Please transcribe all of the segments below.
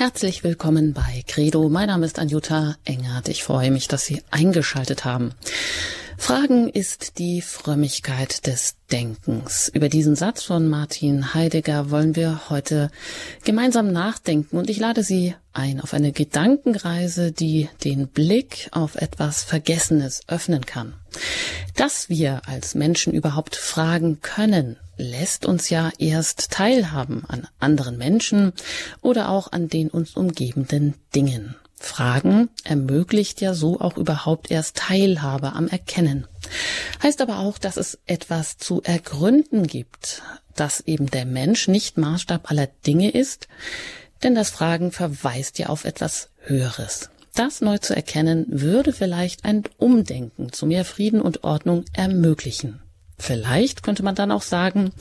Herzlich willkommen bei Credo. Mein Name ist Anjuta Engert. Ich freue mich, dass Sie eingeschaltet haben. Fragen ist die Frömmigkeit des Denkens. Über diesen Satz von Martin Heidegger wollen wir heute gemeinsam nachdenken und ich lade Sie ein auf eine Gedankenreise, die den Blick auf etwas Vergessenes öffnen kann. Dass wir als Menschen überhaupt fragen können, lässt uns ja erst teilhaben an anderen Menschen oder auch an den uns umgebenden Dingen. Fragen ermöglicht ja so auch überhaupt erst Teilhabe am Erkennen. Heißt aber auch, dass es etwas zu ergründen gibt, dass eben der Mensch nicht Maßstab aller Dinge ist, denn das Fragen verweist ja auf etwas Höheres. Das neu zu erkennen, würde vielleicht ein Umdenken zu mehr Frieden und Ordnung ermöglichen. Vielleicht könnte man dann auch sagen,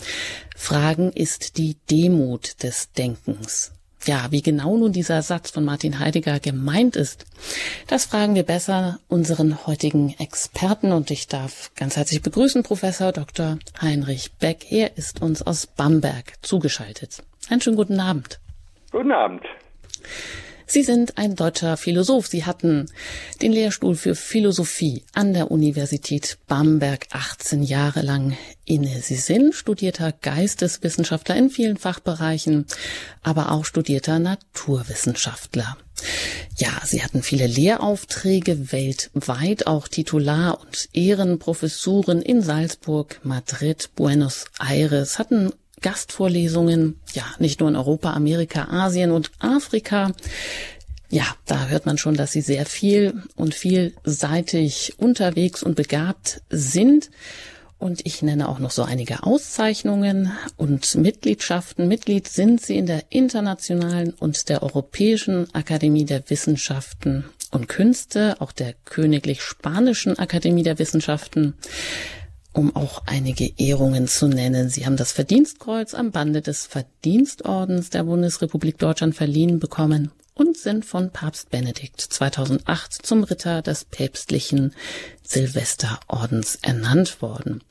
Fragen ist die Demut des Denkens. Ja, wie genau nun dieser Satz von Martin Heidegger gemeint ist, das fragen wir besser unseren heutigen Experten und ich darf ganz herzlich begrüßen Professor Dr. Heinrich Beck. Er ist uns aus Bamberg zugeschaltet. Einen schönen guten Abend. Guten Abend. Sie sind ein deutscher Philosoph. Sie hatten den Lehrstuhl für Philosophie an der Universität Bamberg 18 Jahre lang inne. Sie sind studierter Geisteswissenschaftler in vielen Fachbereichen, aber auch studierter Naturwissenschaftler. Ja, sie hatten viele Lehraufträge weltweit, auch Titular- und Ehrenprofessuren in Salzburg, Madrid, Buenos Aires, hatten Gastvorlesungen, ja, nicht nur in Europa, Amerika, Asien und Afrika. Ja, da hört man schon, dass sie sehr viel und vielseitig unterwegs und begabt sind. Und ich nenne auch noch so einige Auszeichnungen und Mitgliedschaften. Mitglied sind sie in der Internationalen und der Europäischen Akademie der Wissenschaften und Künste, auch der Königlich Spanischen Akademie der Wissenschaften, um auch einige Ehrungen zu nennen. Sie haben das Verdienstkreuz am Bande des Verdienstordens der Bundesrepublik Deutschland verliehen bekommen und sind von Papst Benedikt 2008 zum Ritter des päpstlichen Silvesterordens ernannt worden.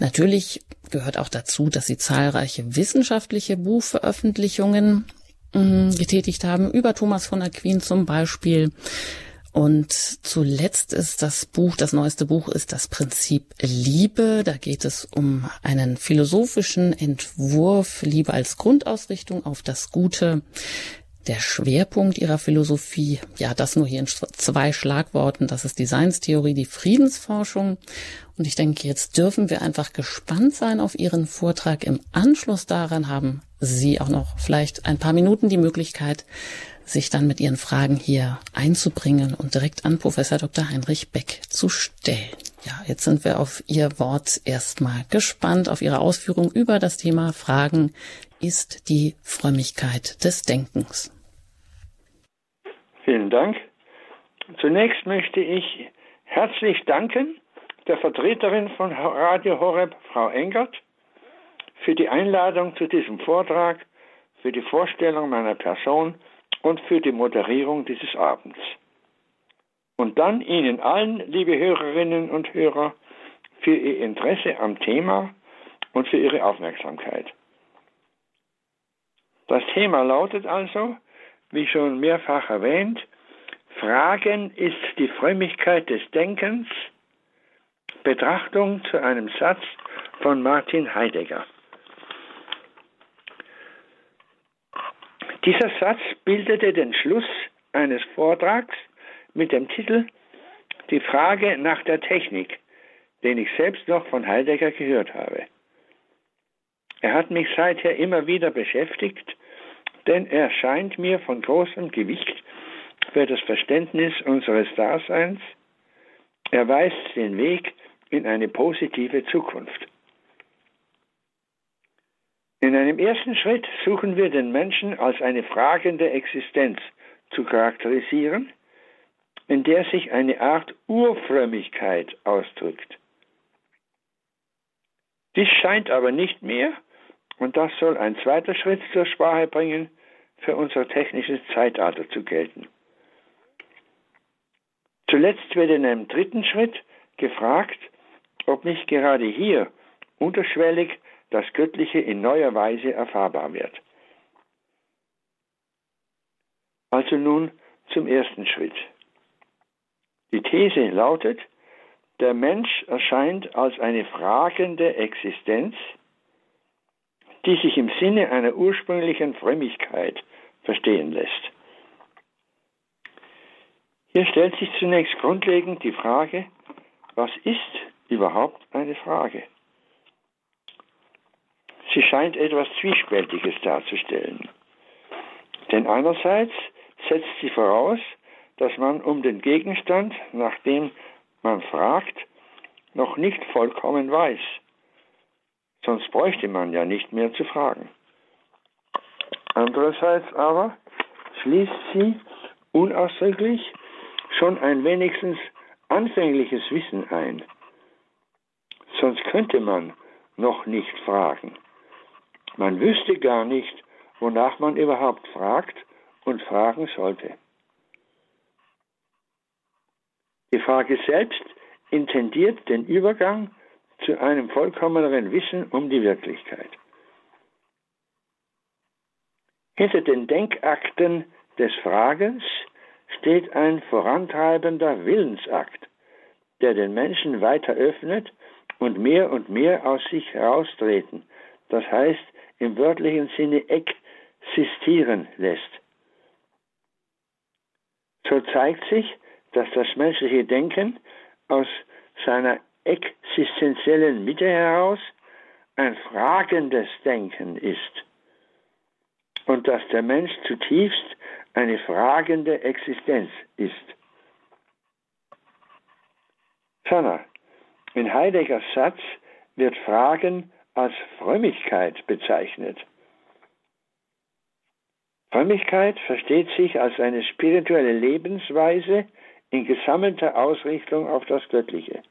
Natürlich gehört auch dazu, dass sie zahlreiche wissenschaftliche Buchveröffentlichungen äh, getätigt haben, über Thomas von Aquin zum Beispiel, und zuletzt ist das Buch, das neueste Buch ist das Prinzip Liebe. Da geht es um einen philosophischen Entwurf, Liebe als Grundausrichtung auf das Gute. Der Schwerpunkt ihrer Philosophie, ja, das nur hier in zwei Schlagworten, das ist die Seinstheorie, die Friedensforschung. Und ich denke, jetzt dürfen wir einfach gespannt sein auf Ihren Vortrag. Im Anschluss daran haben Sie auch noch vielleicht ein paar Minuten die Möglichkeit, sich dann mit Ihren Fragen hier einzubringen und direkt an Professor Dr. Heinrich Beck zu stellen. Ja, jetzt sind wir auf Ihr Wort erstmal gespannt, auf Ihre Ausführung über das Thema Fragen ist die Frömmigkeit des Denkens. Vielen Dank. Zunächst möchte ich herzlich danken der Vertreterin von Radio Horeb, Frau Engert, für die Einladung zu diesem Vortrag, für die Vorstellung meiner Person und für die Moderierung dieses Abends. Und dann Ihnen allen, liebe Hörerinnen und Hörer, für Ihr Interesse am Thema und für Ihre Aufmerksamkeit. Das Thema lautet also, wie schon mehrfach erwähnt, Fragen ist die Frömmigkeit des Denkens, Betrachtung zu einem Satz von Martin Heidegger. Dieser Satz bildete den Schluss eines Vortrags mit dem Titel Die Frage nach der Technik, den ich selbst noch von Heidegger gehört habe. Er hat mich seither immer wieder beschäftigt, denn er scheint mir von großem Gewicht für das Verständnis unseres Daseins. Er weist den Weg in eine positive Zukunft. In einem ersten Schritt suchen wir den Menschen als eine fragende Existenz zu charakterisieren, in der sich eine Art Urfrömmigkeit ausdrückt. Dies scheint aber nicht mehr, und das soll ein zweiter Schritt zur Sprache bringen, für unser technisches Zeitalter zu gelten. Zuletzt wird in einem dritten Schritt gefragt, ob nicht gerade hier unterschwellig das Göttliche in neuer Weise erfahrbar wird. Also nun zum ersten Schritt. Die These lautet, der Mensch erscheint als eine fragende Existenz, die sich im Sinne einer ursprünglichen Frömmigkeit verstehen lässt. Hier stellt sich zunächst grundlegend die Frage, was ist überhaupt eine Frage? Sie scheint etwas Zwiespältiges darzustellen. Denn einerseits setzt sie voraus, dass man um den Gegenstand, nach dem man fragt, noch nicht vollkommen weiß. Sonst bräuchte man ja nicht mehr zu fragen. Andererseits aber schließt sie unausdrücklich schon ein wenigstens anfängliches Wissen ein. Sonst könnte man noch nicht fragen. Man wüsste gar nicht, wonach man überhaupt fragt und fragen sollte. Die Frage selbst intendiert den Übergang zu einem vollkommeneren Wissen um die Wirklichkeit. Hinter den Denkakten des Fragens steht ein vorantreibender Willensakt, der den Menschen weiter öffnet und mehr und mehr aus sich heraustreten, das heißt im wörtlichen Sinne existieren lässt. So zeigt sich, dass das menschliche Denken aus seiner existenziellen Mitte heraus ein fragendes Denken ist und dass der Mensch zutiefst eine fragende Existenz ist. Ferner, in Heideggers Satz wird Fragen als Frömmigkeit bezeichnet. Frömmigkeit versteht sich als eine spirituelle Lebensweise in gesammelter Ausrichtung auf das Göttliche.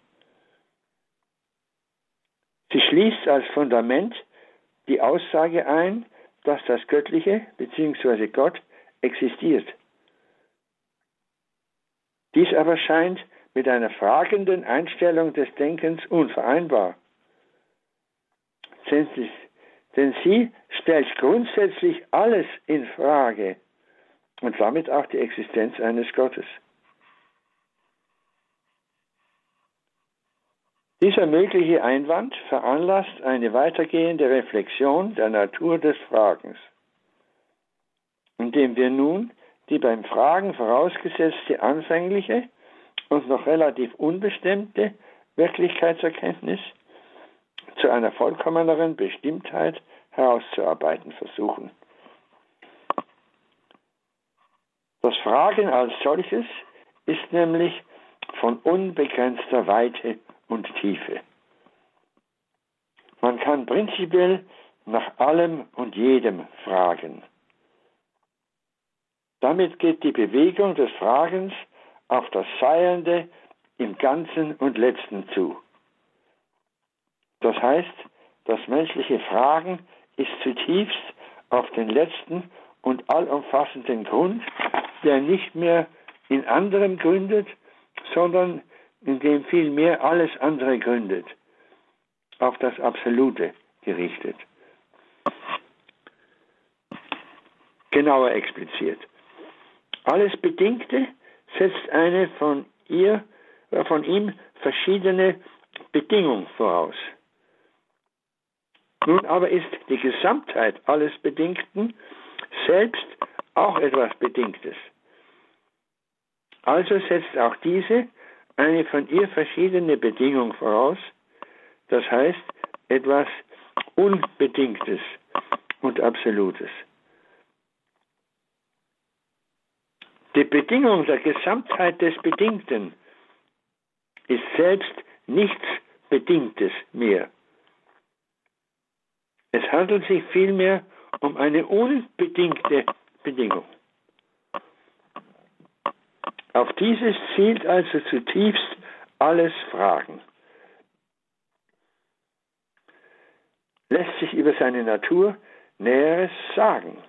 Sie schließt als Fundament die Aussage ein, dass das Göttliche bzw. Gott existiert. Dies aber scheint mit einer fragenden Einstellung des Denkens unvereinbar. Denn sie stellt grundsätzlich alles in Frage und damit auch die Existenz eines Gottes. Dieser mögliche Einwand veranlasst eine weitergehende Reflexion der Natur des Fragens, indem wir nun die beim Fragen vorausgesetzte anfängliche und noch relativ unbestimmte Wirklichkeitserkenntnis zu einer vollkommeneren Bestimmtheit herauszuarbeiten versuchen. Das Fragen als solches ist nämlich von unbegrenzter Weite und Tiefe. Man kann prinzipiell nach allem und jedem fragen. Damit geht die Bewegung des Fragens auf das Seiende im Ganzen und Letzten zu. Das heißt, das menschliche Fragen ist zutiefst auf den letzten und allumfassenden Grund, der nicht mehr in anderem gründet, sondern in dem vielmehr alles andere gründet, auf das Absolute gerichtet. Genauer expliziert. Alles Bedingte setzt eine von ihr, äh, von ihm verschiedene Bedingung voraus. Nun aber ist die Gesamtheit alles Bedingten selbst auch etwas Bedingtes. Also setzt auch diese eine von ihr verschiedene Bedingung voraus, das heißt etwas Unbedingtes und Absolutes. Die Bedingung der Gesamtheit des Bedingten ist selbst nichts Bedingtes mehr. Es handelt sich vielmehr um eine unbedingte Bedingung. Auf dieses zielt also zutiefst alles Fragen. Lässt sich über seine Natur Näheres sagen?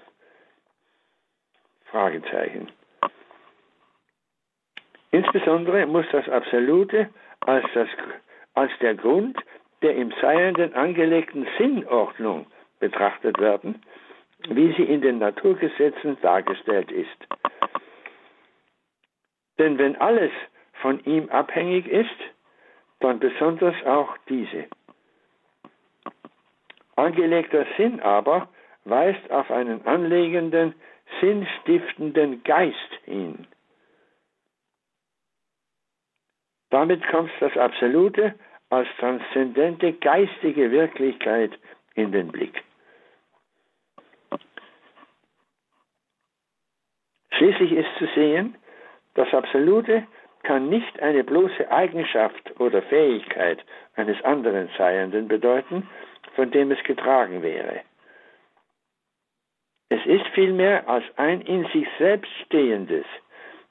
Fragezeichen. Insbesondere muss das Absolute als, das, als der Grund der im Seienden angelegten Sinnordnung betrachtet werden, wie sie in den Naturgesetzen dargestellt ist. Denn wenn alles von ihm abhängig ist, dann besonders auch diese. Angelegter Sinn aber weist auf einen anlegenden, sinnstiftenden Geist hin. Damit kommt das Absolute als transzendente geistige Wirklichkeit in den Blick. Schließlich ist zu sehen, das Absolute kann nicht eine bloße Eigenschaft oder Fähigkeit eines anderen Seienden bedeuten, von dem es getragen wäre. Es ist vielmehr als ein in sich selbst stehendes,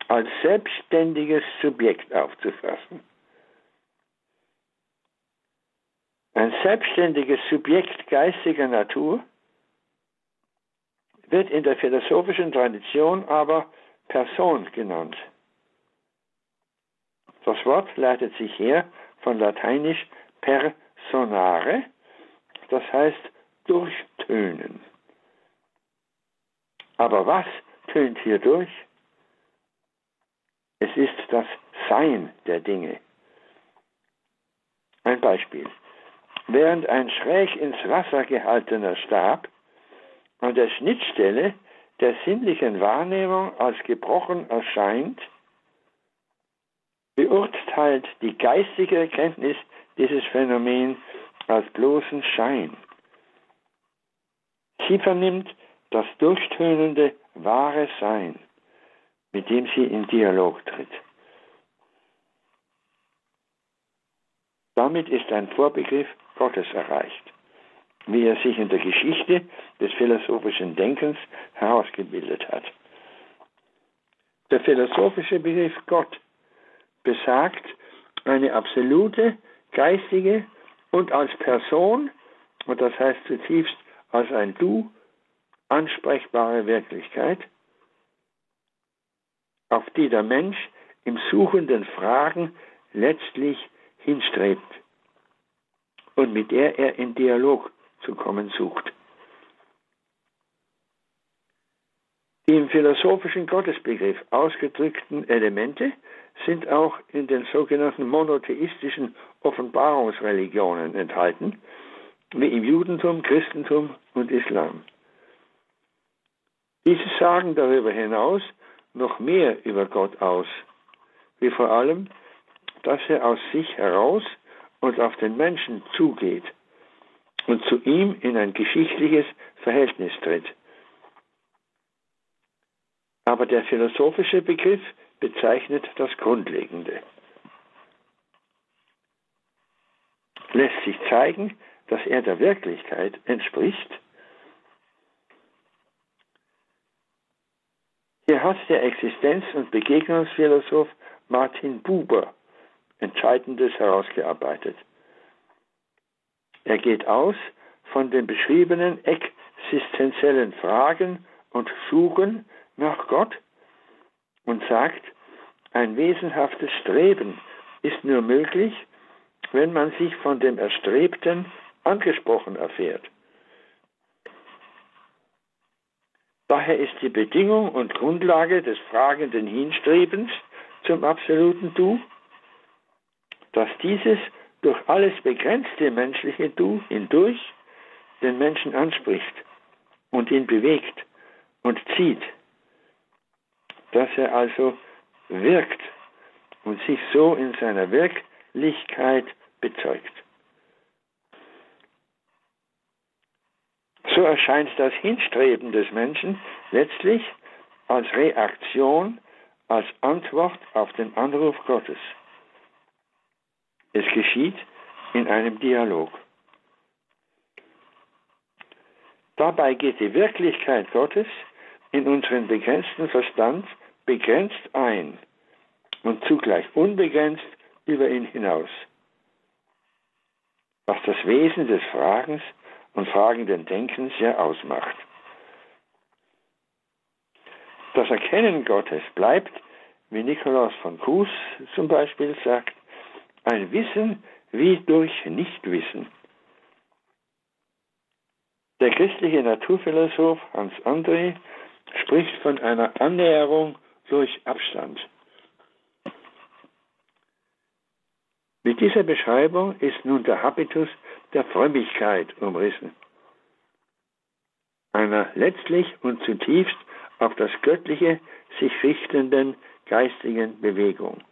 als selbstständiges Subjekt aufzufassen. Ein selbstständiges Subjekt geistiger Natur wird in der philosophischen Tradition aber Person genannt. Das Wort leitet sich her von lateinisch personare, das heißt durchtönen. Aber was tönt hier durch? Es ist das Sein der Dinge. Ein Beispiel. Während ein schräg ins Wasser gehaltener Stab an der Schnittstelle der sinnlichen Wahrnehmung als gebrochen erscheint, beurteilt die geistige Erkenntnis dieses Phänomen als bloßen Schein. Sie vernimmt das durchtönende wahre Sein, mit dem sie in Dialog tritt. Damit ist ein Vorbegriff Gottes erreicht, wie er sich in der Geschichte des philosophischen Denkens herausgebildet hat. Der philosophische Begriff Gott besagt eine absolute geistige und als Person, und das heißt zutiefst als ein Du, ansprechbare Wirklichkeit, auf die der Mensch im suchenden Fragen letztlich hinstrebt und mit der er in Dialog zu kommen sucht. Die im philosophischen Gottesbegriff ausgedrückten Elemente sind auch in den sogenannten monotheistischen Offenbarungsreligionen enthalten, wie im Judentum, Christentum und Islam. Diese sagen darüber hinaus noch mehr über Gott aus, wie vor allem, dass er aus sich heraus und auf den Menschen zugeht und zu ihm in ein geschichtliches Verhältnis tritt. Aber der philosophische Begriff bezeichnet das Grundlegende. Lässt sich zeigen, dass er der Wirklichkeit entspricht? Hier hat der Existenz- und Begegnungsphilosoph Martin Buber Entscheidendes herausgearbeitet. Er geht aus von den beschriebenen existenziellen Fragen und Suchen nach Gott und sagt, ein wesenhaftes Streben ist nur möglich, wenn man sich von dem Erstrebten angesprochen erfährt. Daher ist die Bedingung und Grundlage des fragenden Hinstrebens zum absoluten Du, dass dieses durch alles begrenzte menschliche Du hindurch den Menschen anspricht und ihn bewegt und zieht, dass er also wirkt und sich so in seiner Wirklichkeit bezeugt. So erscheint das Hinstreben des Menschen letztlich als Reaktion, als Antwort auf den Anruf Gottes. Es geschieht in einem Dialog. Dabei geht die Wirklichkeit Gottes in unseren begrenzten Verstand begrenzt ein und zugleich unbegrenzt über ihn hinaus. Was das Wesen des Fragens und fragenden Denkens ja ausmacht. Das Erkennen Gottes bleibt, wie Nikolaus von Kues zum Beispiel sagt, ein Wissen wie durch Nichtwissen. Der christliche Naturphilosoph Hans André spricht von einer Annäherung durch Abstand. Mit dieser Beschreibung ist nun der Habitus der Frömmigkeit umrissen. Einer letztlich und zutiefst auf das Göttliche sich richtenden geistigen Bewegung.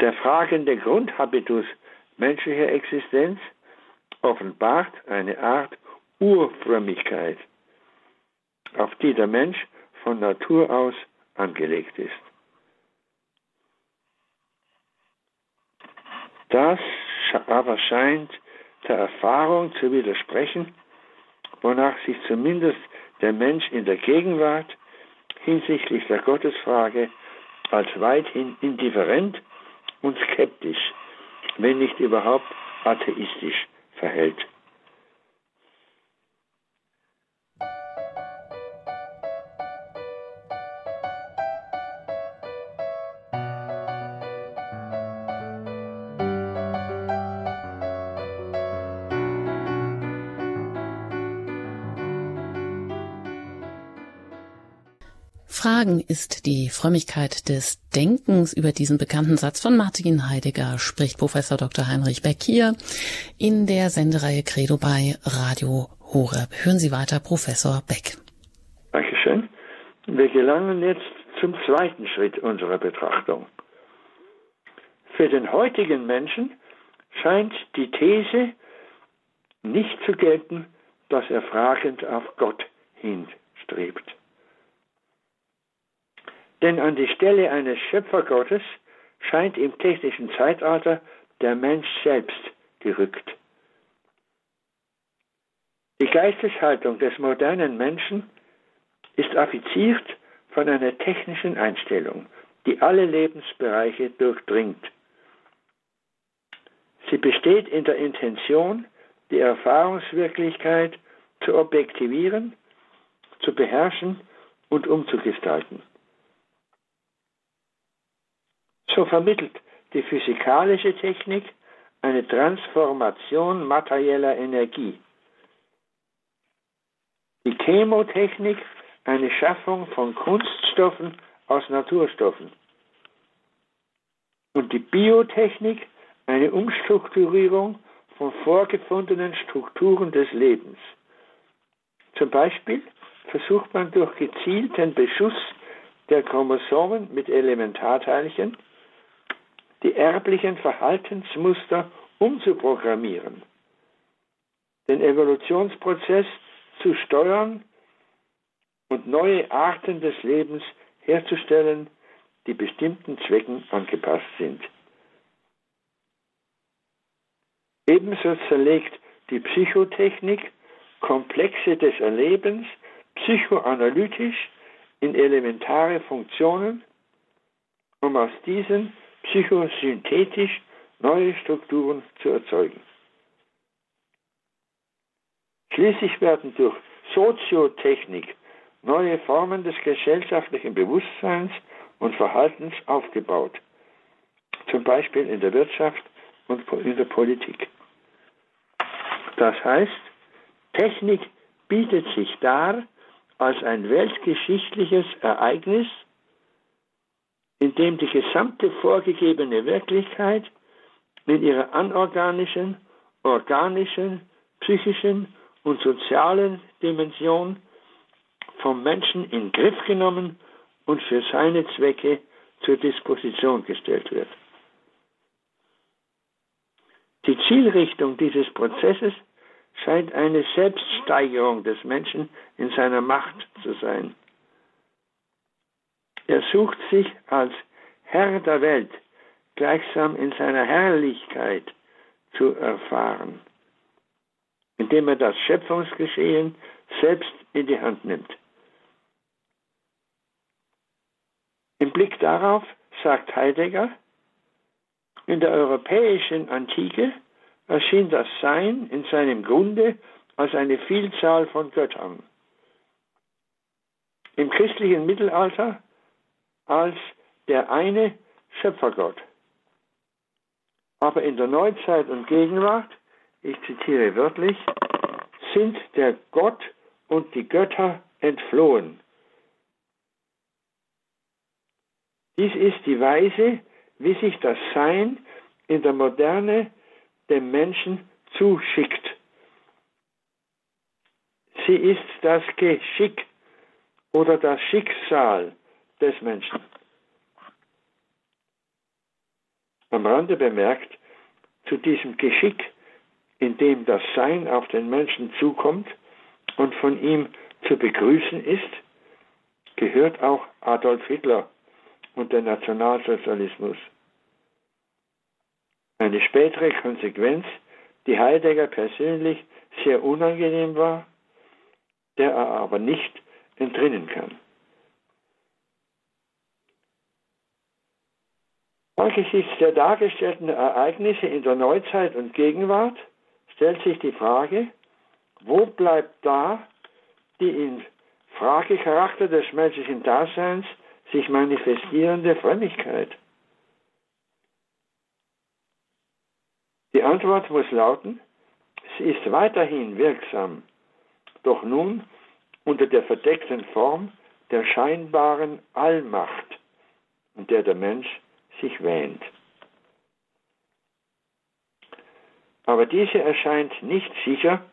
Der fragende Grundhabitus menschlicher Existenz offenbart eine Art Urfrömmigkeit, auf die der Mensch von Natur aus angelegt ist. Das aber scheint der Erfahrung zu widersprechen, wonach sich zumindest der Mensch in der Gegenwart hinsichtlich der Gottesfrage als weithin indifferent und skeptisch, wenn nicht überhaupt atheistisch verhält. Fragen ist die Frömmigkeit des Denkens. Über diesen bekannten Satz von Martin Heidegger spricht Professor Dr. Heinrich Beck hier in der Sendereihe Credo bei Radio Horeb. Hören Sie weiter, Professor Beck. Dankeschön. Wir gelangen jetzt zum zweiten Schritt unserer Betrachtung. Für den heutigen Menschen scheint die These nicht zu gelten, dass er fragend auf Gott hinstrebt. Denn an die Stelle eines Schöpfergottes scheint im technischen Zeitalter der Mensch selbst gerückt. Die Geisteshaltung des modernen Menschen ist affiziert von einer technischen Einstellung, die alle Lebensbereiche durchdringt. Sie besteht in der Intention, die Erfahrungswirklichkeit zu objektivieren, zu beherrschen und umzugestalten. So vermittelt die physikalische Technik eine Transformation materieller Energie. Die Chemotechnik eine Schaffung von Kunststoffen aus Naturstoffen. Und die Biotechnik eine Umstrukturierung von vorgefundenen Strukturen des Lebens. Zum Beispiel versucht man durch gezielten Beschuss der Chromosomen mit Elementarteilchen die erblichen Verhaltensmuster umzuprogrammieren, den Evolutionsprozess zu steuern und neue Arten des Lebens herzustellen, die bestimmten Zwecken angepasst sind. Ebenso zerlegt die Psychotechnik Komplexe des Erlebens psychoanalytisch in elementare Funktionen, um aus diesen psychosynthetisch neue Strukturen zu erzeugen. Schließlich werden durch Soziotechnik neue Formen des gesellschaftlichen Bewusstseins und Verhaltens aufgebaut, zum Beispiel in der Wirtschaft und in der Politik. Das heißt, Technik bietet sich dar als ein weltgeschichtliches Ereignis, in dem die gesamte vorgegebene Wirklichkeit mit ihrer anorganischen, organischen, psychischen und sozialen Dimension vom Menschen in Griff genommen und für seine Zwecke zur Disposition gestellt wird. Die Zielrichtung dieses Prozesses scheint eine Selbststeigerung des Menschen in seiner Macht zu sein. Er sucht sich als Herr der Welt gleichsam in seiner Herrlichkeit zu erfahren, indem er das Schöpfungsgeschehen selbst in die Hand nimmt. Im Blick darauf sagt Heidegger, in der europäischen Antike erschien das Sein in seinem Grunde als eine Vielzahl von Göttern. Im christlichen Mittelalter als der eine Schöpfergott. Aber in der Neuzeit und Gegenwart, ich zitiere wörtlich, sind der Gott und die Götter entflohen. Dies ist die Weise, wie sich das Sein in der Moderne dem Menschen zuschickt. Sie ist das Geschick oder das Schicksal des Menschen. Am Rande bemerkt, zu diesem Geschick, in dem das Sein auf den Menschen zukommt und von ihm zu begrüßen ist, gehört auch Adolf Hitler und der Nationalsozialismus. Eine spätere Konsequenz, die Heidegger persönlich sehr unangenehm war, der er aber nicht entrinnen kann. Angesichts der dargestellten Ereignisse in der Neuzeit und Gegenwart stellt sich die Frage, wo bleibt da die in Fragecharakter des menschlichen Daseins sich manifestierende Frömmigkeit? Die Antwort muss lauten, sie ist weiterhin wirksam, doch nun unter der verdeckten Form der scheinbaren Allmacht, in der der Mensch sich wähnt. Aber diese erscheint nicht sicher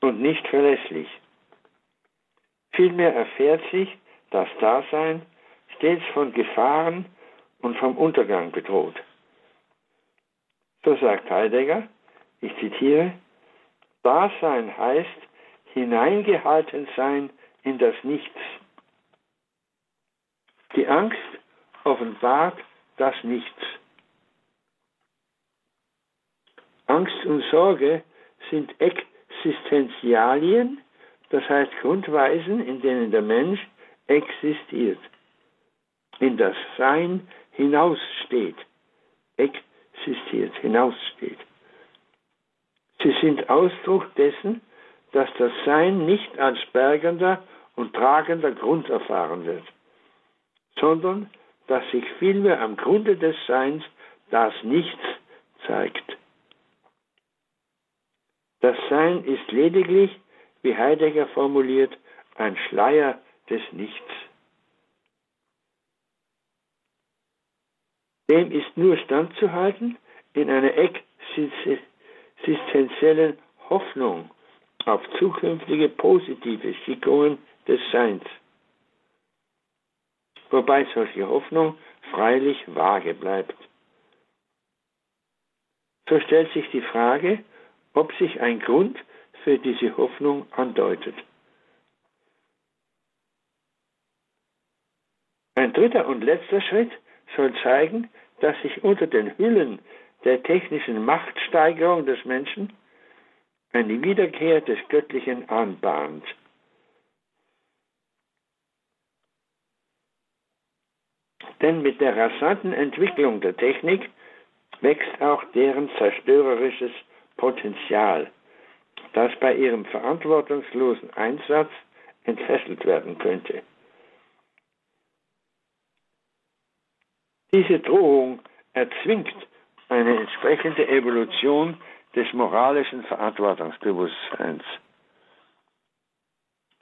und nicht verlässlich. Vielmehr erfährt sich das Dasein stets von Gefahren und vom Untergang bedroht. So sagt Heidegger, ich zitiere, Dasein heißt hineingehalten sein in das Nichts. Die Angst offenbart das Nichts. Angst und Sorge sind Existenzialien, das heißt Grundweisen, in denen der Mensch existiert, in das Sein hinaussteht, existiert, hinaussteht. Sie sind Ausdruck dessen, dass das Sein nicht als bergender und tragender Grund erfahren wird, sondern dass sich vielmehr am Grunde des Seins das Nichts zeigt. Das Sein ist lediglich, wie Heidegger formuliert, ein Schleier des Nichts. Dem ist nur standzuhalten in einer existenziellen Hoffnung auf zukünftige positive Schickungen des Seins wobei solche Hoffnung freilich vage bleibt. So stellt sich die Frage, ob sich ein Grund für diese Hoffnung andeutet. Ein dritter und letzter Schritt soll zeigen, dass sich unter den Hüllen der technischen Machtsteigerung des Menschen eine Wiederkehr des Göttlichen anbahnt. Denn mit der rasanten Entwicklung der Technik wächst auch deren zerstörerisches Potenzial, das bei ihrem verantwortungslosen Einsatz entfesselt werden könnte. Diese Drohung erzwingt eine entsprechende Evolution des moralischen Verantwortungsbewusstseins.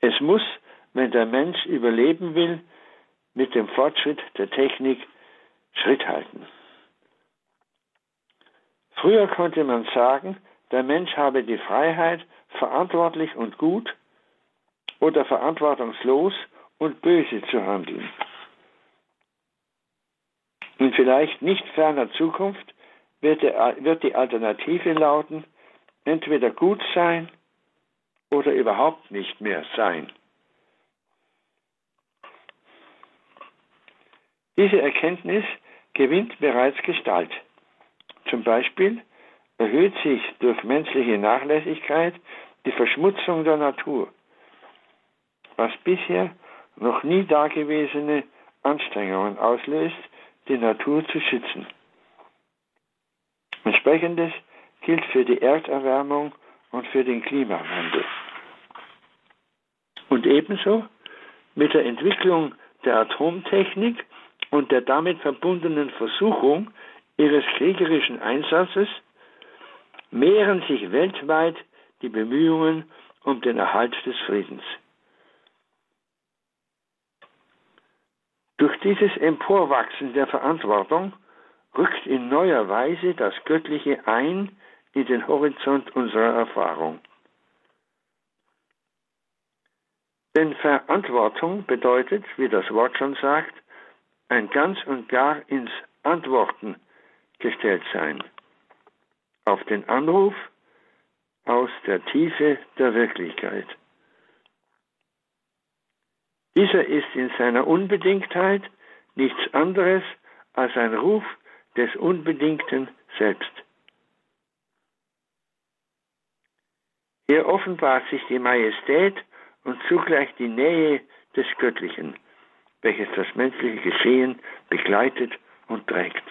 Es muss, wenn der Mensch überleben will, mit dem Fortschritt der Technik Schritt halten. Früher konnte man sagen, der Mensch habe die Freiheit, verantwortlich und gut oder verantwortungslos und böse zu handeln. In vielleicht nicht ferner Zukunft wird, die Alternative lauten, entweder gut sein oder überhaupt nicht mehr sein. Diese Erkenntnis gewinnt bereits Gestalt. Zum Beispiel erhöht sich durch menschliche Nachlässigkeit die Verschmutzung der Natur, was bisher noch nie dagewesene Anstrengungen auslöst, die Natur zu schützen. Entsprechendes gilt für die Erderwärmung und für den Klimawandel. Und ebenso mit der Entwicklung der Atomtechnik und der damit verbundenen Versuchung ihres kriegerischen Einsatzes mehren sich weltweit die Bemühungen um den Erhalt des Friedens. Durch dieses Emporwachsen der Verantwortung rückt in neuer Weise das Göttliche ein in den Horizont unserer Erfahrung. Denn Verantwortung bedeutet, wie das Wort schon sagt, ein ganz und gar ins Antworten gestellt sein. Auf den Anruf aus der Tiefe der Wirklichkeit. Dieser ist in seiner Unbedingtheit nichts anderes als ein Ruf des Unbedingten selbst. Hier offenbart sich die Majestät und zugleich die Nähe des Göttlichen, welches das menschliche Geschehen begleitet und trägt.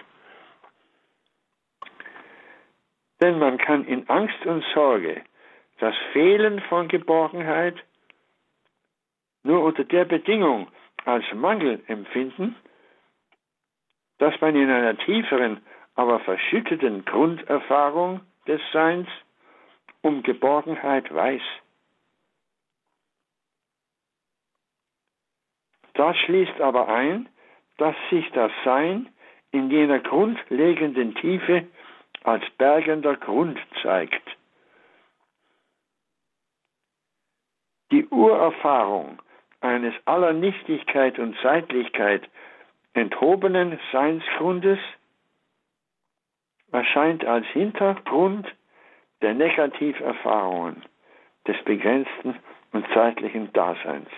Denn man kann in Angst und Sorge das Fehlen von Geborgenheit nur unter der Bedingung als Mangel empfinden, dass man in einer tieferen, aber verschütteten Grunderfahrung des Seins um Geborgenheit weiß. Das schließt aber ein, dass sich das Sein in jener grundlegenden Tiefe als bergender Grund zeigt. Die Urerfahrung eines aller Nichtigkeit und Zeitlichkeit enthobenen Seinsgrundes erscheint als Hintergrund der Negativerfahrungen des begrenzten und zeitlichen Daseins.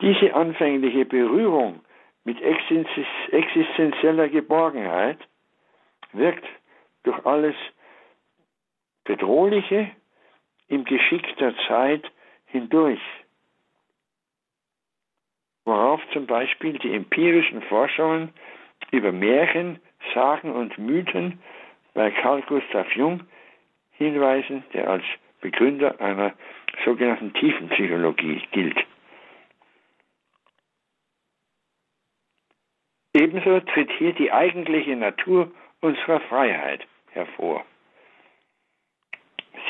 Diese anfängliche Berührung mit existenzieller Geborgenheit wirkt durch alles Bedrohliche im Geschick der Zeit hindurch, worauf zum Beispiel die empirischen Forschungen über Märchen, Sagen und Mythen bei Carl Gustav Jung hinweisen, der als Begründer einer sogenannten Tiefenpsychologie gilt. Ebenso tritt hier die eigentliche Natur unserer Freiheit hervor.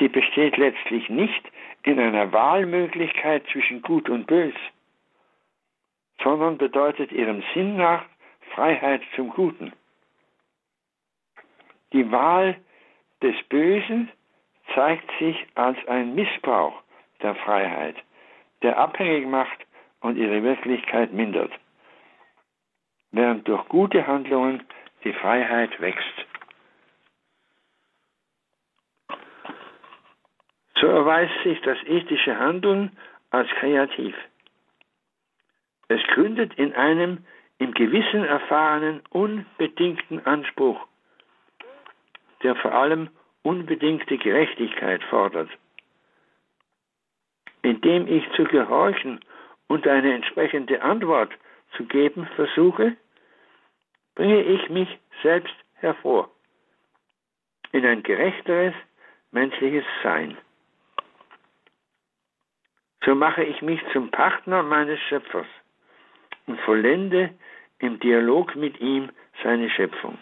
Sie besteht letztlich nicht in einer Wahlmöglichkeit zwischen Gut und Bös, sondern bedeutet ihrem Sinn nach Freiheit zum Guten. Die Wahl des Bösen zeigt sich als ein Missbrauch der Freiheit, der abhängig macht und ihre Wirklichkeit mindert während durch gute Handlungen die Freiheit wächst. So erweist sich das ethische Handeln als kreativ. Es gründet in einem im Gewissen erfahrenen unbedingten Anspruch, der vor allem unbedingte Gerechtigkeit fordert. Indem ich zu gehorchen und eine entsprechende Antwort zu geben versuche, bringe ich mich selbst hervor in ein gerechteres menschliches Sein. So mache ich mich zum Partner meines Schöpfers und vollende im Dialog mit ihm seine Schöpfung.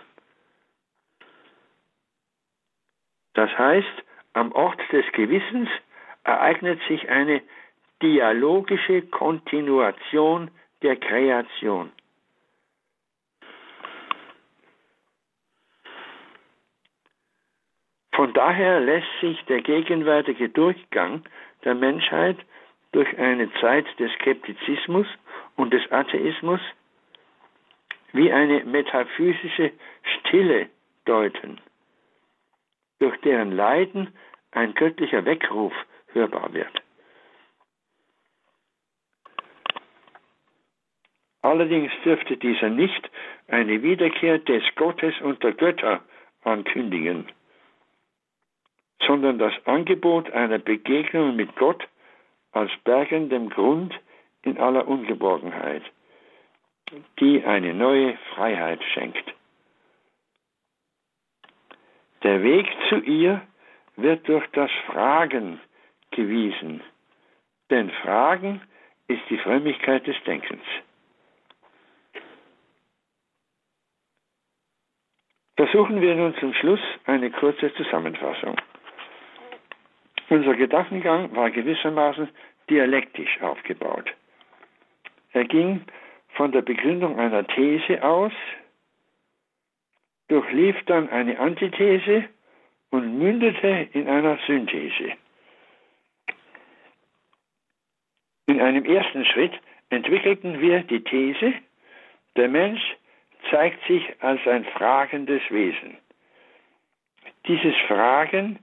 Das heißt, am Ort des Gewissens ereignet sich eine dialogische Kontinuation der Kreation. Von daher lässt sich der gegenwärtige Durchgang der Menschheit durch eine Zeit des Skeptizismus und des Atheismus wie eine metaphysische Stille deuten, durch deren Leiden ein göttlicher Weckruf hörbar wird. Allerdings dürfte dieser nicht eine Wiederkehr des Gottes und der Götter ankündigen sondern das Angebot einer Begegnung mit Gott als bergendem Grund in aller Ungeborgenheit, die eine neue Freiheit schenkt. Der Weg zu ihr wird durch das Fragen gewiesen, denn Fragen ist die Frömmigkeit des Denkens. Versuchen wir nun zum Schluss eine kurze Zusammenfassung. Unser Gedankengang war gewissermaßen dialektisch aufgebaut. Er ging von der Begründung einer These aus, durchlief dann eine Antithese und mündete in einer Synthese. In einem ersten Schritt entwickelten wir die These, der Mensch zeigt sich als ein fragendes Wesen. Dieses Fragen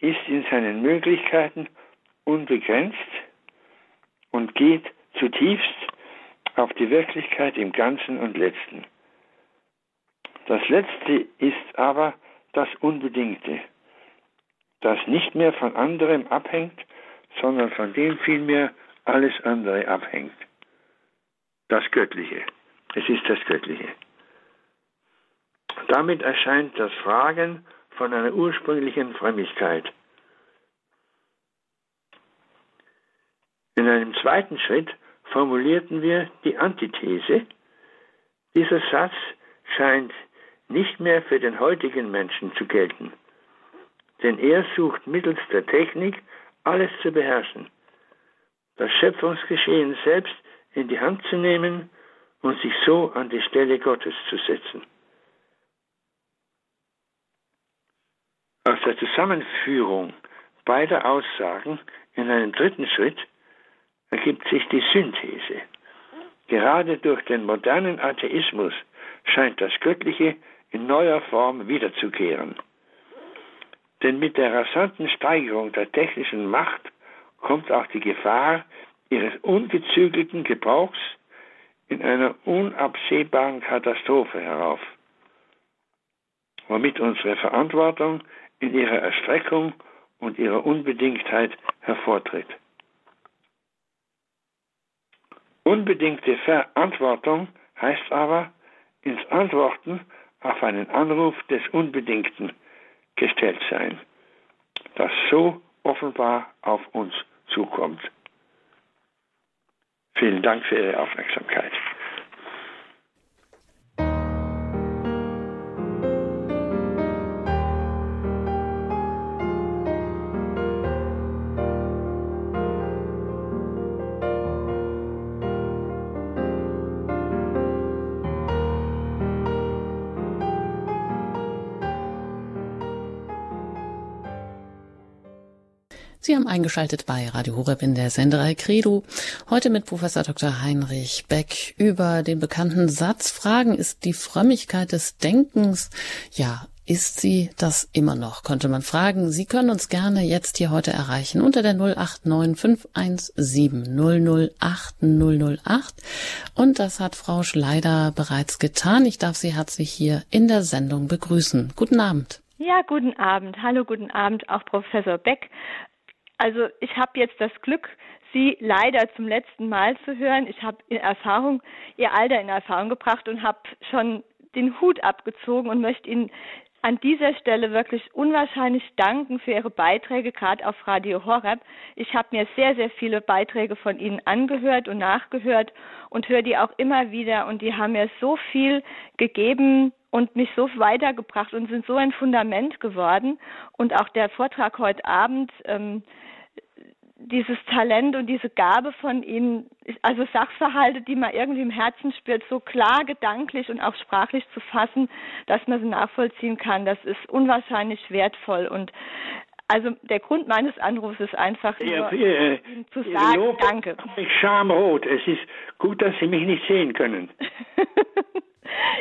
ist in seinen Möglichkeiten unbegrenzt und geht zutiefst auf die Wirklichkeit im Ganzen und Letzten. Das Letzte ist aber das Unbedingte, das nicht mehr von anderem abhängt, sondern von dem vielmehr alles andere abhängt. Das Göttliche. Es ist das Göttliche. Damit erscheint das Fragen von einer ursprünglichen Frömmigkeit. In einem zweiten Schritt formulierten wir die Antithese. Dieser Satz scheint nicht mehr für den heutigen Menschen zu gelten, denn er sucht mittels der Technik alles zu beherrschen, das Schöpfungsgeschehen selbst in die Hand zu nehmen und sich so an die Stelle Gottes zu setzen. Der Zusammenführung beider Aussagen in einem dritten Schritt ergibt sich die Synthese. Gerade durch den modernen Atheismus scheint das Göttliche in neuer Form wiederzukehren. Denn mit der rasanten Steigerung der technischen Macht kommt auch die Gefahr ihres ungezügelten Gebrauchs in einer unabsehbaren Katastrophe herauf, womit unsere Verantwortung in ihrer Erstreckung und ihrer Unbedingtheit hervortritt. Unbedingte Verantwortung heißt aber ins Antworten auf einen Anruf des Unbedingten gestellt sein, das so offenbar auf uns zukommt. Vielen Dank für Ihre Aufmerksamkeit. Sie haben eingeschaltet bei Radio Horeb in der Senderei Credo. Heute mit Professor Dr. Heinrich Beck über den bekannten Satz Fragen ist die Frömmigkeit des Denkens. Ja, ist sie das immer noch, könnte man fragen. Sie können uns gerne jetzt hier heute erreichen unter der 089 517 008 008. Und das hat Frau Schleider bereits getan. Ich darf Sie herzlich hier in der Sendung begrüßen. Guten Abend. Ja, guten Abend. Hallo, guten Abend, auch Professor Beck. Also ich habe jetzt das Glück, Sie leider zum letzten Mal zu hören. Ich habe in Erfahrung, Ihr Alter in Erfahrung gebracht und habe schon den Hut abgezogen und möchte Ihnen an dieser Stelle wirklich unwahrscheinlich danken für Ihre Beiträge, gerade auf Radio Horeb. Ich habe mir sehr, sehr viele Beiträge von Ihnen angehört und nachgehört und höre die auch immer wieder und die haben mir so viel gegeben, und mich so weitergebracht und sind so ein Fundament geworden. Und auch der Vortrag heute Abend, ähm, dieses Talent und diese Gabe von Ihnen, also Sachverhalte, die man irgendwie im Herzen spürt, so klar gedanklich und auch sprachlich zu fassen, dass man sie nachvollziehen kann, das ist unwahrscheinlich wertvoll. Und also der Grund meines Anrufs ist einfach nur, ja, äh, zu sagen, Lob, danke. Ich schamrot. Es ist gut, dass Sie mich nicht sehen können.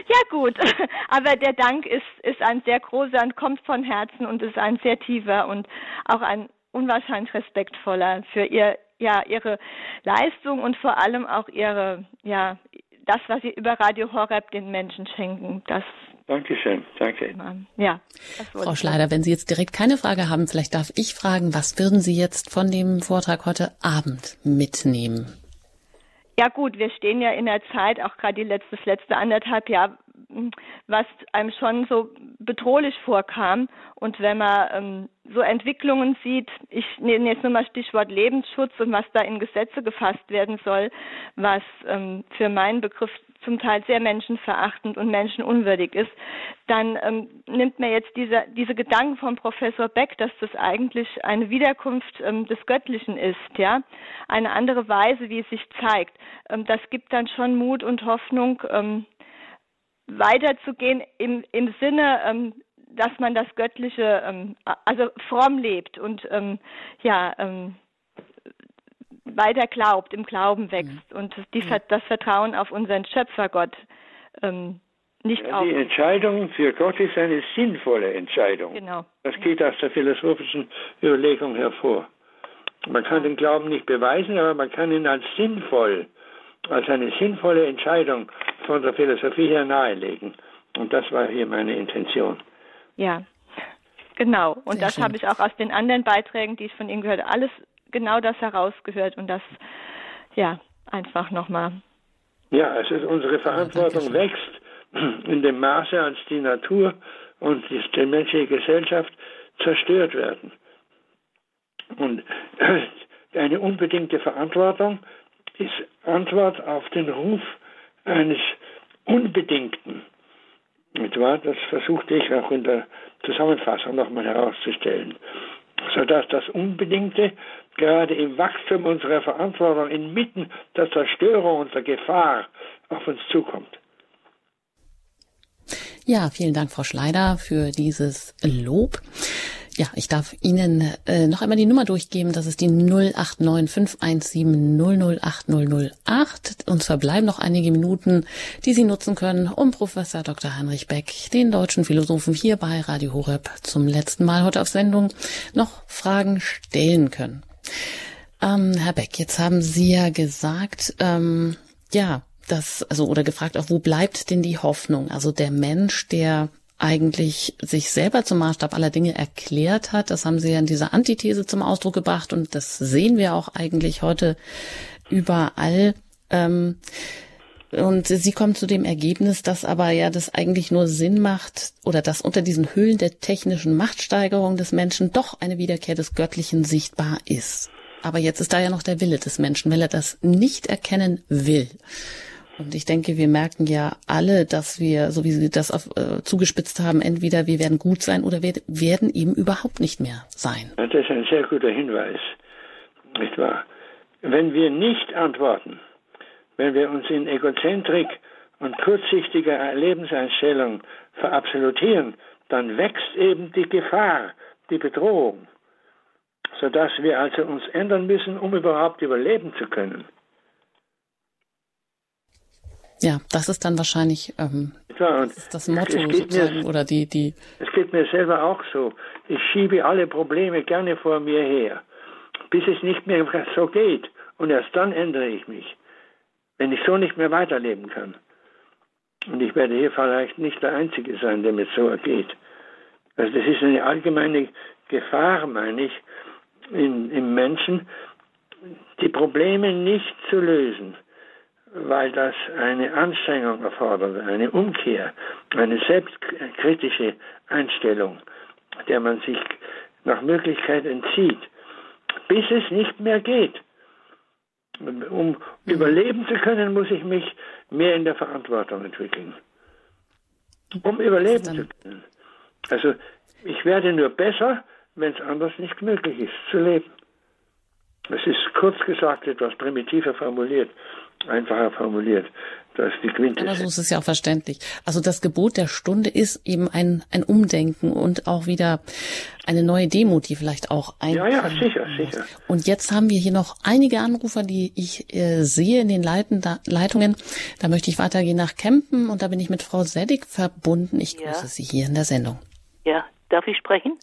Ja gut, aber der Dank ist, ist ein sehr großer und kommt von Herzen und ist ein sehr tiefer und auch ein unwahrscheinlich respektvoller für ihr, ja, ihre Leistung und vor allem auch ihre, ja, das, was sie über Radio Horeb den Menschen schenken. Das Dankeschön, danke. Ja, Frau Schleider, wenn Sie jetzt direkt keine Frage haben, vielleicht darf ich fragen, was würden Sie jetzt von dem Vortrag heute Abend mitnehmen? Ja gut, wir stehen ja in der Zeit, auch gerade die letzte, das letzte anderthalb Jahr, was einem schon so bedrohlich vorkam. Und wenn man ähm, so Entwicklungen sieht, ich nehme jetzt nur mal Stichwort Lebensschutz und was da in Gesetze gefasst werden soll, was ähm, für meinen Begriff zum Teil sehr menschenverachtend und menschenunwürdig ist, dann ähm, nimmt mir jetzt diese, diese Gedanken von Professor Beck, dass das eigentlich eine Wiederkunft ähm, des Göttlichen ist, ja, eine andere Weise, wie es sich zeigt. Ähm, das gibt dann schon Mut und Hoffnung, ähm, weiterzugehen im, im Sinne, ähm, dass man das Göttliche, ähm, also fromm lebt und ähm, ja, ähm, weiter glaubt, im Glauben wächst mhm. und die, das Vertrauen auf unseren Schöpfergott ähm, nicht ja, Die Entscheidung für Gott ist eine sinnvolle Entscheidung. Genau. Das geht aus der philosophischen Überlegung hervor. Man kann den Glauben nicht beweisen, aber man kann ihn als sinnvoll, als eine sinnvolle Entscheidung von der Philosophie her nahelegen. Und das war hier meine Intention. Ja, genau. Und Sehr das habe ich auch aus den anderen Beiträgen, die ich von Ihnen gehört habe, alles genau das herausgehört und das, ja, einfach nochmal. Ja, es ist unsere Verantwortung wächst in dem Maße, als die Natur und die menschliche Gesellschaft zerstört werden. Und eine unbedingte Verantwortung ist Antwort auf den Ruf eines Unbedingten. Das versuchte ich auch in der Zusammenfassung nochmal herauszustellen. Sodass das Unbedingte gerade im Wachstum unserer Verantwortung inmitten der Zerstörung und der Gefahr auf uns zukommt. Ja, vielen Dank, Frau Schleider, für dieses Lob. Ja, ich darf Ihnen äh, noch einmal die Nummer durchgeben. Das ist die 089517008008. Uns verbleiben noch einige Minuten, die Sie nutzen können, um Professor Dr. Heinrich Beck, den deutschen Philosophen hier bei Radio Horeb zum letzten Mal heute auf Sendung, noch Fragen stellen können. Ähm, Herr Beck, jetzt haben Sie ja gesagt, ähm, ja, das, also, oder gefragt auch, wo bleibt denn die Hoffnung? Also der Mensch, der eigentlich sich selber zum Maßstab aller Dinge erklärt hat. Das haben sie ja in dieser Antithese zum Ausdruck gebracht und das sehen wir auch eigentlich heute überall. Ähm, und sie kommen zu dem Ergebnis, dass aber ja das eigentlich nur Sinn macht oder dass unter diesen Höhlen der technischen Machtsteigerung des Menschen doch eine Wiederkehr des Göttlichen sichtbar ist. Aber jetzt ist da ja noch der Wille des Menschen, weil er das nicht erkennen will. Und ich denke, wir merken ja alle, dass wir, so wie Sie das auf, äh, zugespitzt haben, entweder wir werden gut sein oder wir werden eben überhaupt nicht mehr sein. Das ist ein sehr guter Hinweis, nicht wahr? Wenn wir nicht antworten, wenn wir uns in Egozentrik und kurzsichtiger Lebenseinstellung verabsolutieren, dann wächst eben die Gefahr, die Bedrohung, sodass wir also uns ändern müssen, um überhaupt überleben zu können. Ja, das ist dann wahrscheinlich ähm, Klar, das, das Motto mir, oder die, die. Es geht mir selber auch so. Ich schiebe alle Probleme gerne vor mir her, bis es nicht mehr so geht. Und erst dann ändere ich mich, wenn ich so nicht mehr weiterleben kann. Und ich werde hier vielleicht nicht der Einzige sein, dem es so ergeht. Also das ist eine allgemeine Gefahr, meine ich, in, im Menschen, die Probleme nicht zu lösen weil das eine Anstrengung erfordert, eine Umkehr, eine selbstkritische Einstellung, der man sich nach Möglichkeit entzieht, bis es nicht mehr geht. Um überleben zu können, muss ich mich mehr in der Verantwortung entwickeln. Um überleben zu können. Also ich werde nur besser, wenn es anders nicht möglich ist, zu leben. Es ist kurz gesagt etwas primitiver formuliert einfacher formuliert. Das ist die Quintessenz. Aber so ist es ja auch verständlich. Also das Gebot der Stunde ist eben ein, ein Umdenken und auch wieder eine neue Demut, die vielleicht auch ein. Ja, ja, sicher, sicher. Und jetzt haben wir hier noch einige Anrufer, die ich äh, sehe in den Leiten, da, Leitungen. Da möchte ich weitergehen nach Kempen und da bin ich mit Frau Seddig verbunden. Ich grüße ja. Sie hier in der Sendung. Ja, darf ich sprechen?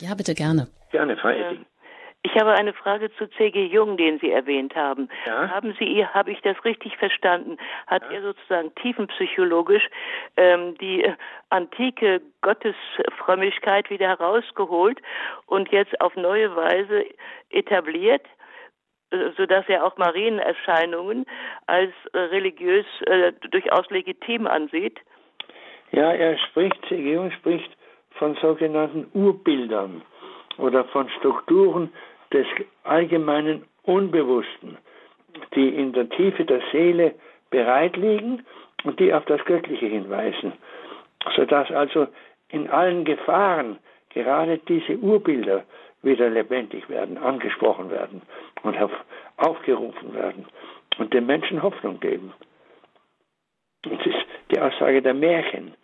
Ja, bitte gerne. Gerne, Frau Edding. Ich habe eine Frage zu C.G. Jung, den Sie erwähnt haben. Ja? Haben Sie, habe ich das richtig verstanden? Hat ja. er sozusagen tiefenpsychologisch ähm, die antike Gottesfrömmigkeit wieder herausgeholt und jetzt auf neue Weise etabliert? Äh, sodass er auch Marienerscheinungen als religiös äh, durchaus legitim ansieht? Ja, er spricht, C.G. Jung spricht von sogenannten Urbildern oder von Strukturen, des allgemeinen Unbewussten, die in der Tiefe der Seele bereit liegen und die auf das Göttliche hinweisen, sodass also in allen Gefahren gerade diese Urbilder wieder lebendig werden, angesprochen werden und aufgerufen werden und den Menschen Hoffnung geben. Das ist die Aussage der Märchen,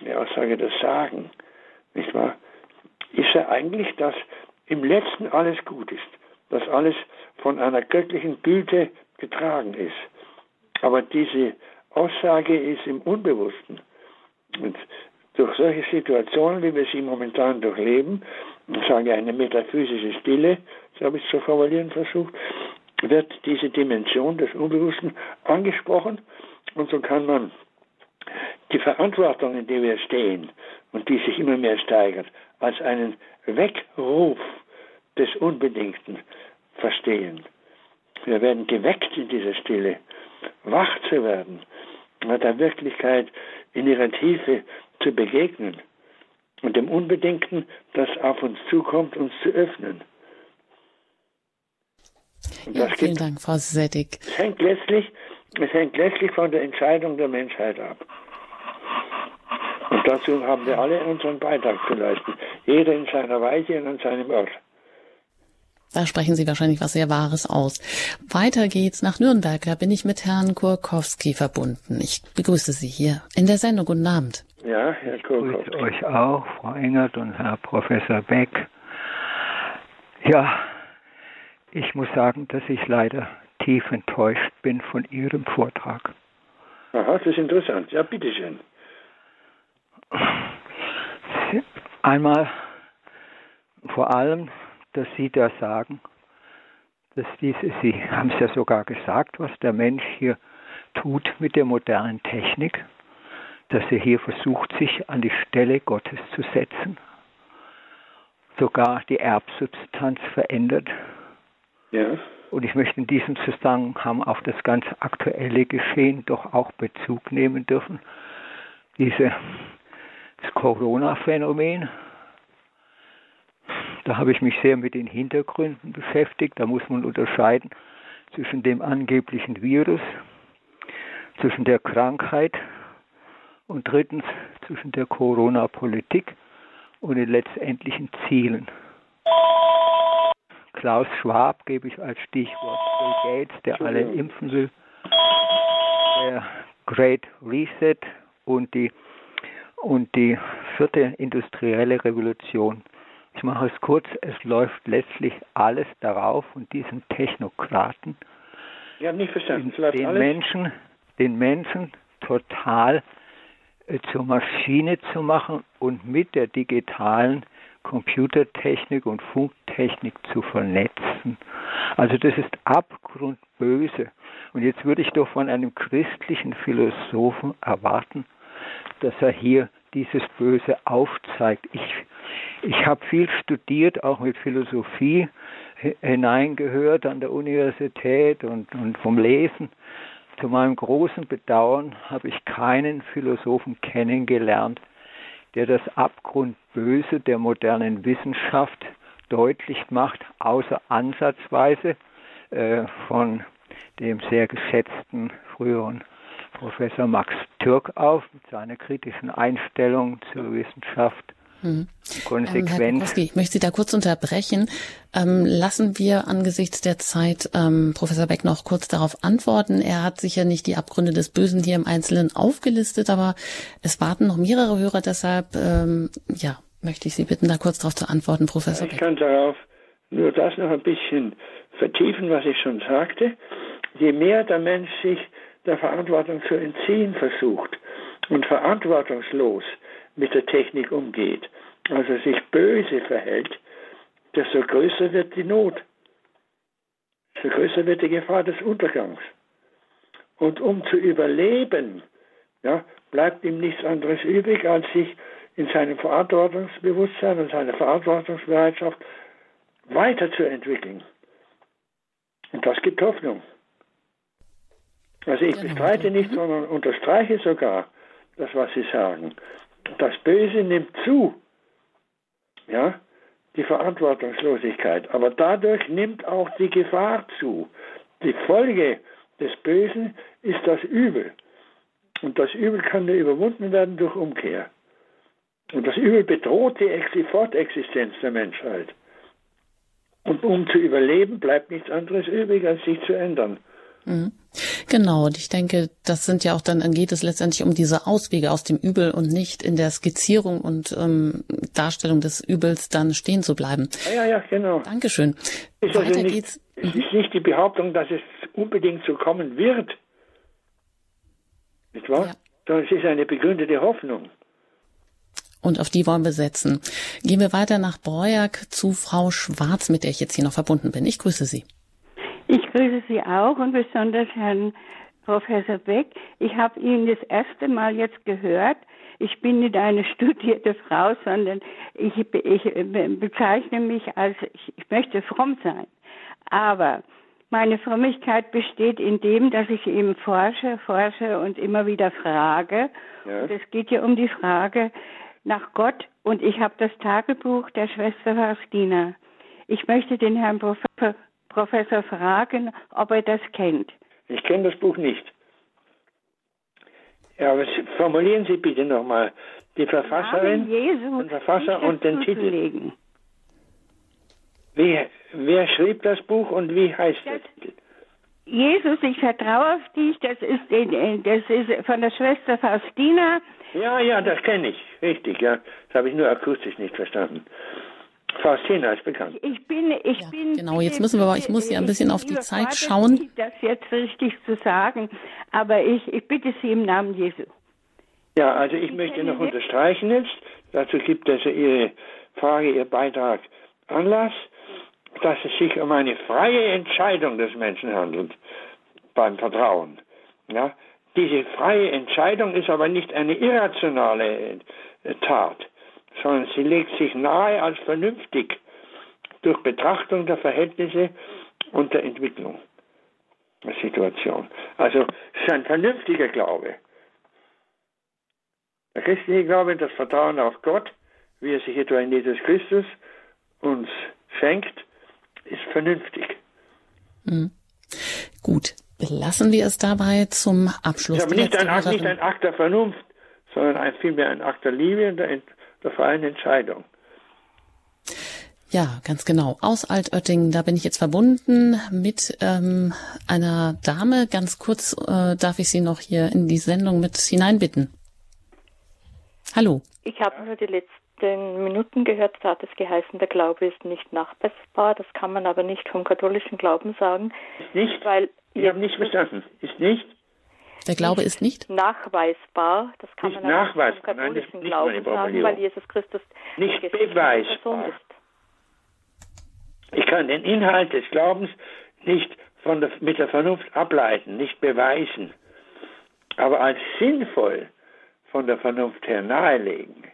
die Aussage der Sagen, nicht wahr? Ist ja eigentlich, dass im Letzten alles gut ist, dass alles von einer göttlichen Güte getragen ist. Aber diese Aussage ist im Unbewussten. Und durch solche Situationen, wie wir sie momentan durchleben, ich sage eine metaphysische Stille, so habe ich es zu formulieren versucht, wird diese Dimension des Unbewussten angesprochen und so kann man die Verantwortung, in der wir stehen und die sich immer mehr steigert, als einen Weckruf des Unbedingten verstehen. Wir werden geweckt in dieser Stille, wach zu werden, der Wirklichkeit in ihrer Tiefe zu begegnen und dem Unbedingten, das auf uns zukommt, uns zu öffnen. Ja, vielen gibt, Dank, Frau Settig. Es hängt, letztlich, es hängt letztlich von der Entscheidung der Menschheit ab. Und dazu haben wir alle unseren Beitrag zu leisten. Jeder in seiner Weise und an seinem Ort. Da sprechen Sie wahrscheinlich was sehr Wahres aus. Weiter geht's nach Nürnberg. Da bin ich mit Herrn Kurkowski verbunden. Ich begrüße Sie hier in der Sendung. Guten Abend. Ja, Herr Kurkowski. Ich grüße euch auch, Frau Engert und Herr Professor Beck. Ja, ich muss sagen, dass ich leider tief enttäuscht bin von Ihrem Vortrag. Aha, das ist interessant. Ja, bitteschön. Einmal vor allem dass Sie da sagen, dass diese, Sie haben es ja sogar gesagt, was der Mensch hier tut mit der modernen Technik, dass er hier versucht, sich an die Stelle Gottes zu setzen, sogar die Erbsubstanz verändert. Ja. Und ich möchte in diesem Zusammenhang auf das ganz aktuelle Geschehen doch auch Bezug nehmen dürfen. Diese, das Corona-Phänomen, da habe ich mich sehr mit den Hintergründen beschäftigt. Da muss man unterscheiden zwischen dem angeblichen Virus, zwischen der Krankheit und drittens zwischen der Corona-Politik und den letztendlichen Zielen. Klaus Schwab gebe ich als Stichwort Bill Gates, der alle impfen will, der Great Reset und die, und die vierte industrielle Revolution ich mache es kurz, es läuft letztlich alles darauf und diesen Technokraten. Den, den Menschen, den Menschen total äh, zur Maschine zu machen und mit der digitalen Computertechnik und Funktechnik zu vernetzen. Also das ist abgrundböse. Und jetzt würde ich doch von einem christlichen Philosophen erwarten, dass er hier dieses Böse aufzeigt. Ich ich habe viel studiert, auch mit Philosophie hineingehört an der Universität und, und vom Lesen. Zu meinem großen Bedauern habe ich keinen Philosophen kennengelernt, der das Abgrundböse der modernen Wissenschaft deutlich macht, außer ansatzweise äh, von dem sehr geschätzten früheren Professor Max Türk auf mit seiner kritischen Einstellung zur Wissenschaft hm. Konsequent. Ähm, Herr ich möchte Sie da kurz unterbrechen. Ähm, lassen wir angesichts der Zeit ähm, Professor Beck noch kurz darauf antworten. Er hat sicher nicht die Abgründe des Bösen hier im Einzelnen aufgelistet, aber es warten noch mehrere Hörer, deshalb ähm, ja, möchte ich Sie bitten, da kurz darauf zu antworten, Professor Beck. Ich kann darauf nur das noch ein bisschen vertiefen, was ich schon sagte. Je mehr der Mensch sich der Verantwortung zu entziehen versucht und verantwortungslos mit der Technik umgeht, also sich böse verhält, desto größer wird die Not, desto größer wird die Gefahr des Untergangs. Und um zu überleben, ja, bleibt ihm nichts anderes übrig, als sich in seinem Verantwortungsbewusstsein und seiner Verantwortungsbereitschaft weiterzuentwickeln. Und das gibt Hoffnung. Also ich bestreite nicht, sondern unterstreiche sogar das, was Sie sagen das Böse nimmt zu, ja, die Verantwortungslosigkeit. Aber dadurch nimmt auch die Gefahr zu. Die Folge des Bösen ist das Übel. Und das Übel kann nur überwunden werden durch Umkehr. Und das Übel bedroht die Fortexistenz der Menschheit. Und um zu überleben, bleibt nichts anderes übrig, als sich zu ändern. Mhm. Genau, und ich denke, das sind ja auch dann, dann geht es letztendlich um diese Auswege aus dem Übel und nicht in der Skizzierung und ähm, Darstellung des Übels dann stehen zu bleiben. Ja, ja, genau. Dankeschön. Ist also Weiter nicht, geht's. Es ist nicht die Behauptung, dass es unbedingt so kommen wird. Nicht wahr? Ja. Sondern es ist eine begründete Hoffnung. Und auf die wollen wir setzen. Gehen wir weiter nach Breuerk zu Frau Schwarz, mit der ich jetzt hier noch verbunden bin. Ich grüße Sie. Ich grüße Sie auch und besonders Herrn Professor Beck. Ich habe ihn das erste Mal jetzt gehört. Ich bin nicht eine studierte Frau, sondern ich, ich bezeichne mich als, ich möchte fromm sein. Aber meine Frömmigkeit besteht in dem, dass ich eben forsche, forsche und immer wieder frage. Ja. Und es geht ja um die Frage nach Gott. Und ich habe das Tagebuch der Schwester Faustina. Ich möchte den Herrn Professor Professor fragen, ob er das kennt. Ich kenne das Buch nicht. Ja, aber formulieren Sie bitte nochmal die Verfasserin, den Verfasser und den Titel. Wie, wer schrieb das Buch und wie heißt das, es? Jesus, ich vertraue auf dich. Das ist, das ist von der Schwester Faustina. Ja, ja, das kenne ich. Richtig, ja. Das habe ich nur akustisch nicht verstanden. Faustina ist bekannt. Ich bin, ich ja, bin. Genau, jetzt müssen wir, aber ich muss hier ein bisschen auf die Zeit schauen. Das jetzt richtig zu sagen, aber ich, ich bitte Sie im Namen Jesu. Ja, also ich, ich möchte noch unterstreichen jetzt, dazu gibt also Ihre Frage, Ihr Beitrag Anlass, dass es sich um eine freie Entscheidung des Menschen handelt beim Vertrauen. Ja, diese freie Entscheidung ist aber nicht eine irrationale Tat sondern sie legt sich nahe als vernünftig durch Betrachtung der Verhältnisse und der Entwicklung der Situation. Also es ist ein vernünftiger Glaube. Der christliche Glaube, das Vertrauen auf Gott, wie er sich etwa in Jesus Christus uns schenkt, ist vernünftig. Mhm. Gut, lassen wir es dabei zum Abschluss. Es ist aber nicht ein, nicht ein Akt der Vernunft, sondern ein, vielmehr ein Akt der Liebe und der der freien Entscheidung. Ja, ganz genau. Aus Altöttingen, da bin ich jetzt verbunden mit ähm, einer Dame. Ganz kurz äh, darf ich Sie noch hier in die Sendung mit hineinbitten. Hallo. Ich habe nur die letzten Minuten gehört, da hat es geheißen, der Glaube ist nicht nachweisbar. Das kann man aber nicht vom katholischen Glauben sagen. Ist nicht? Weil ich habe nicht verstanden. Ist nicht? Der Glaube ist nicht nachweisbar. Das kann nicht man nachweisbar. vom katholischen Nein, Glauben sagen, weil Jesus Christus nicht beweisbar. ist. Ich kann den Inhalt des Glaubens nicht von der, mit der Vernunft ableiten, nicht beweisen, aber als sinnvoll von der Vernunft her nahelegen.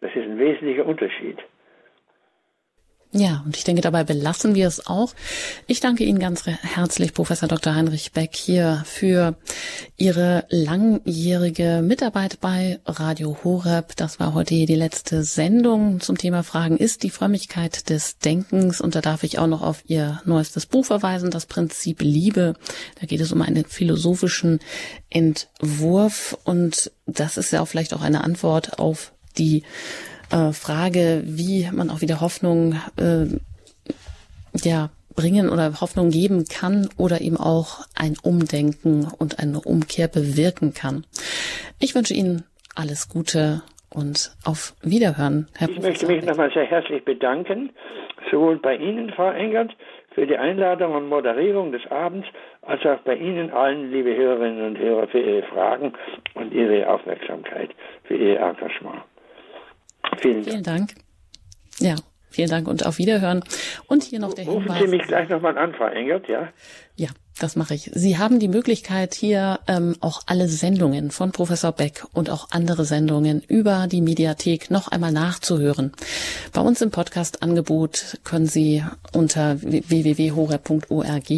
Das ist ein wesentlicher Unterschied. Ja, und ich denke, dabei belassen wir es auch. Ich danke Ihnen ganz herzlich, Professor Dr. Heinrich Beck, hier für Ihre langjährige Mitarbeit bei Radio Horeb. Das war heute hier die letzte Sendung zum Thema Fragen. Ist die Frömmigkeit des Denkens? Und da darf ich auch noch auf Ihr neuestes Buch verweisen, das Prinzip Liebe. Da geht es um einen philosophischen Entwurf. Und das ist ja auch vielleicht auch eine Antwort auf die äh, Frage, wie man auch wieder Hoffnung äh, ja bringen oder Hoffnung geben kann oder eben auch ein Umdenken und eine Umkehr bewirken kann. Ich wünsche Ihnen alles Gute und auf Wiederhören, Herr Ich Professor möchte mich nochmal sehr herzlich bedanken, sowohl bei Ihnen, Frau Engert, für die Einladung und Moderierung des Abends, als auch bei Ihnen allen, liebe Hörerinnen und Hörer, für Ihre Fragen und Ihre Aufmerksamkeit, für Ihr Engagement. Vielen, vielen Dank. Ja, vielen Dank und auf Wiederhören. Und hier noch der Rufen Hinweis. Rufen Sie mich gleich nochmal an, Frau Engert, ja? Ja, das mache ich. Sie haben die Möglichkeit, hier ähm, auch alle Sendungen von Professor Beck und auch andere Sendungen über die Mediathek noch einmal nachzuhören. Bei uns im Podcast-Angebot können Sie unter www.hore.org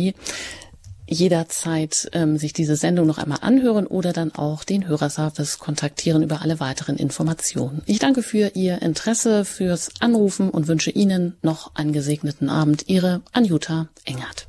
jederzeit ähm, sich diese Sendung noch einmal anhören oder dann auch den Hörerservice kontaktieren über alle weiteren Informationen. Ich danke für Ihr Interesse, fürs Anrufen und wünsche Ihnen noch einen gesegneten Abend. Ihre Anjuta Engert.